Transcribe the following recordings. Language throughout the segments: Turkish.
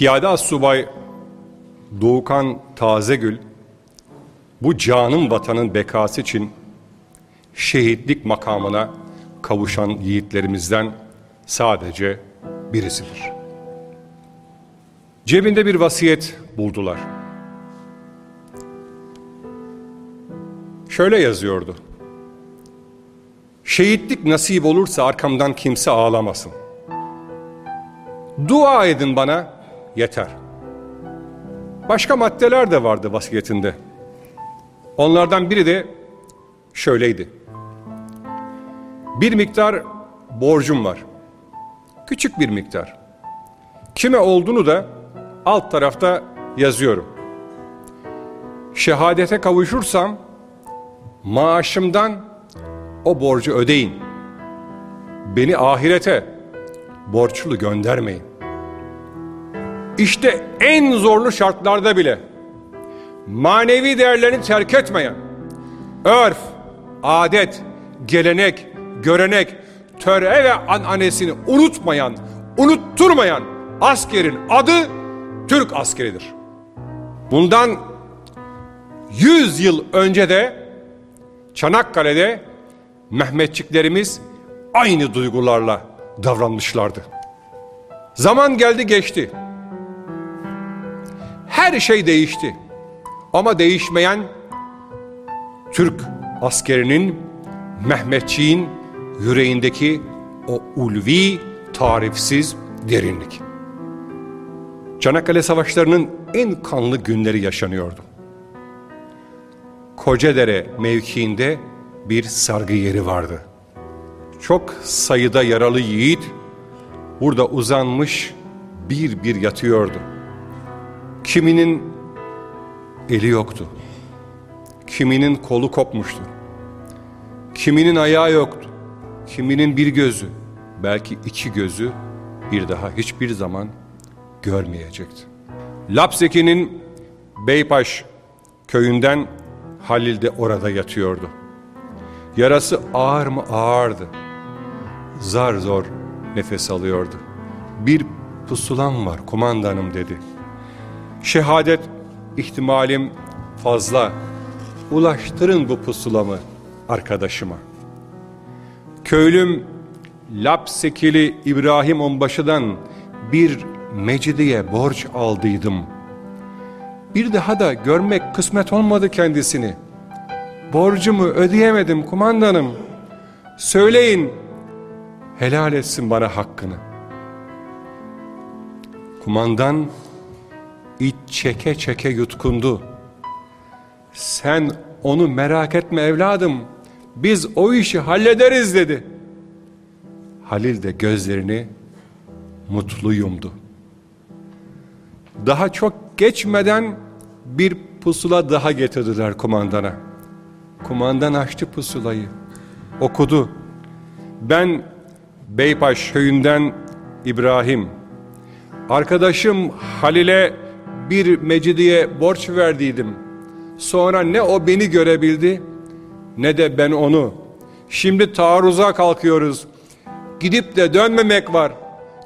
Piyade Assubay Doğukan Tazegül bu canın vatanın bekası için şehitlik makamına kavuşan yiğitlerimizden sadece birisidir. Cebinde bir vasiyet buldular. Şöyle yazıyordu. Şehitlik nasip olursa arkamdan kimse ağlamasın. Dua edin bana yeter. Başka maddeler de vardı vasiyetinde. Onlardan biri de şöyleydi. Bir miktar borcum var. Küçük bir miktar. Kime olduğunu da alt tarafta yazıyorum. Şehadete kavuşursam maaşımdan o borcu ödeyin. Beni ahirete borçlu göndermeyin. İşte en zorlu şartlarda bile manevi değerlerini terk etmeyen, örf, adet, gelenek, görenek, töre ve ananesini unutmayan, unutturmayan askerin adı Türk askeridir. Bundan 100 yıl önce de Çanakkale'de Mehmetçiklerimiz aynı duygularla davranmışlardı. Zaman geldi geçti. Her şey değişti. Ama değişmeyen Türk askerinin, Mehmetçiğin yüreğindeki o ulvi, tarifsiz derinlik. Çanakkale Savaşları'nın en kanlı günleri yaşanıyordu. Kocadere mevkiinde bir sargı yeri vardı. Çok sayıda yaralı yiğit burada uzanmış bir bir yatıyordu. Kiminin eli yoktu. Kiminin kolu kopmuştu. Kiminin ayağı yoktu. Kiminin bir gözü, belki iki gözü bir daha hiçbir zaman görmeyecekti. Lapseki'nin Beypaş köyünden Halil de orada yatıyordu. Yarası ağır mı ağırdı. Zar zor nefes alıyordu. Bir pusulam var kumandanım dedi. Şehadet ihtimalim fazla. Ulaştırın bu pusulamı arkadaşıma. Köylüm Lapsekili İbrahim Onbaşı'dan bir Mecidiye borç aldıydım. Bir daha da görmek kısmet olmadı kendisini. Borcumu ödeyemedim kumandanım. Söyleyin, helal etsin bana hakkını. Kumandan iç çeke çeke yutkundu. Sen onu merak etme evladım, biz o işi hallederiz dedi. Halil de gözlerini mutlu yumdu. Daha çok geçmeden bir pusula daha getirdiler kumandana. Kumandan açtı pusulayı. Okudu. Ben Beypaş köyünden İbrahim. Arkadaşım Halil'e bir mecidiye borç verdiydim. Sonra ne o beni görebildi ne de ben onu. Şimdi taarruza kalkıyoruz. Gidip de dönmemek var.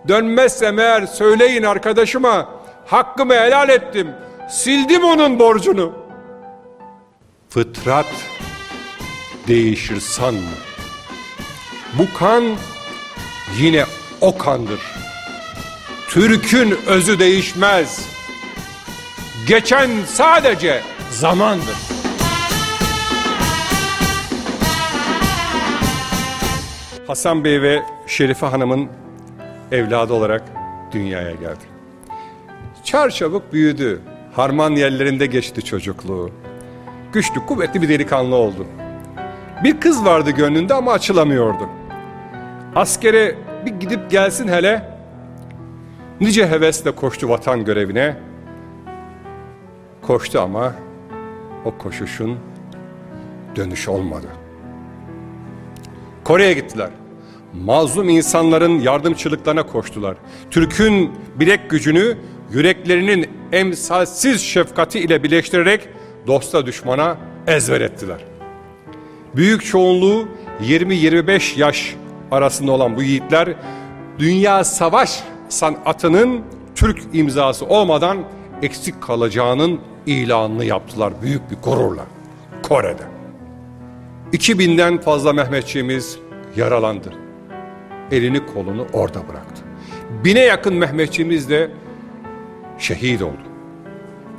Dönmezsem eğer söyleyin arkadaşıma hakkımı helal ettim. Sildim onun borcunu. Fıtrat değişir sanma. Bu kan yine o kandır. Türk'ün özü değişmez. Geçen sadece zamandır. Hasan Bey ve Şerife Hanım'ın evladı olarak dünyaya geldi. Çarçabuk büyüdü. Harman yerlerinde geçti çocukluğu. Güçlü, kuvvetli bir delikanlı oldu. Bir kız vardı gönlünde ama açılamıyordu. Askere bir gidip gelsin hele. Nice hevesle koştu vatan görevine. Koştu ama o koşuşun dönüş olmadı. Kore'ye gittiler. Mazlum insanların yardımçılıklarına koştular. Türk'ün bilek gücünü yüreklerinin emsalsiz şefkati ile birleştirerek dosta düşmana ezber ettiler. Büyük çoğunluğu 20-25 yaş arasında olan bu yiğitler dünya savaş sanatının Türk imzası olmadan eksik kalacağının ilanını yaptılar büyük bir gururla Kore'de. 2000'den fazla Mehmetçiğimiz yaralandı. Elini kolunu orada bıraktı. Bine yakın Mehmetçiğimiz de şehit oldu.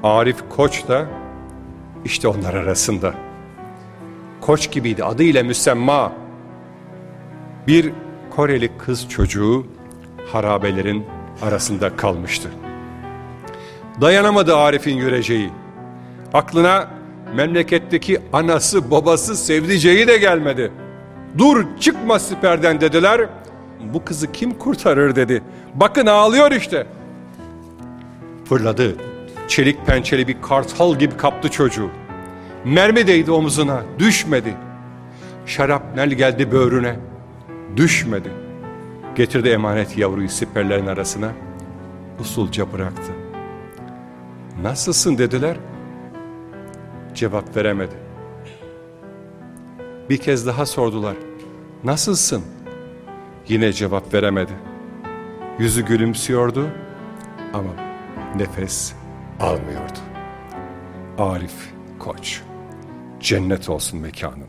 Arif Koç da işte onlar arasında. Koç gibiydi adıyla müsemma. Bir Koreli kız çocuğu harabelerin arasında kalmıştı. Dayanamadı Arif'in yüreceği. Aklına memleketteki anası babası sevdiceği de gelmedi. Dur çıkma siperden dediler. Bu kızı kim kurtarır dedi. Bakın ağlıyor işte. Fırladı. Çelik pençeli bir kartal gibi kaptı çocuğu. Mermi değdi omzuna, düşmedi. Şarapnel geldi böğrüne, düşmedi. Getirdi emanet yavruyu siperlerin arasına, usulca bıraktı. Nasılsın dediler, cevap veremedi. Bir kez daha sordular, nasılsın? Yine cevap veremedi. Yüzü gülümsüyordu ama nefes almıyordu. Arif Koç, cennet olsun mekanın.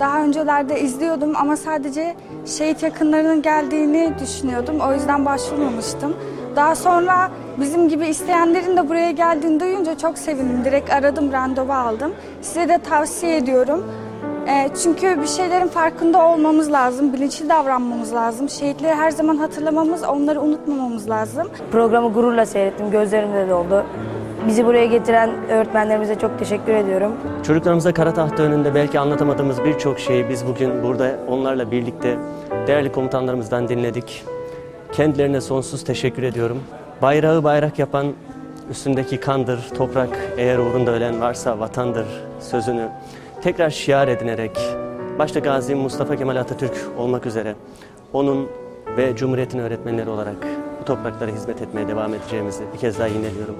Daha öncelerde izliyordum ama sadece şehit yakınlarının geldiğini düşünüyordum. O yüzden başvurmamıştım. Daha sonra bizim gibi isteyenlerin de buraya geldiğini duyunca çok sevindim. Direkt aradım, randevu aldım. Size de tavsiye ediyorum. Ee, çünkü bir şeylerin farkında olmamız lazım, bilinçli davranmamız lazım. Şehitleri her zaman hatırlamamız, onları unutmamamız lazım. Programı gururla seyrettim, gözlerim de doldu. Bizi buraya getiren öğretmenlerimize çok teşekkür ediyorum. Çocuklarımıza kara tahta önünde belki anlatamadığımız birçok şeyi biz bugün burada onlarla birlikte değerli komutanlarımızdan dinledik. Kendilerine sonsuz teşekkür ediyorum. Bayrağı bayrak yapan üstündeki kandır, toprak eğer uğrunda ölen varsa vatandır sözünü tekrar şiar edinerek başta Gazi Mustafa Kemal Atatürk olmak üzere onun ve Cumhuriyet'in öğretmenleri olarak bu topraklara hizmet etmeye devam edeceğimizi bir kez daha yineliyorum.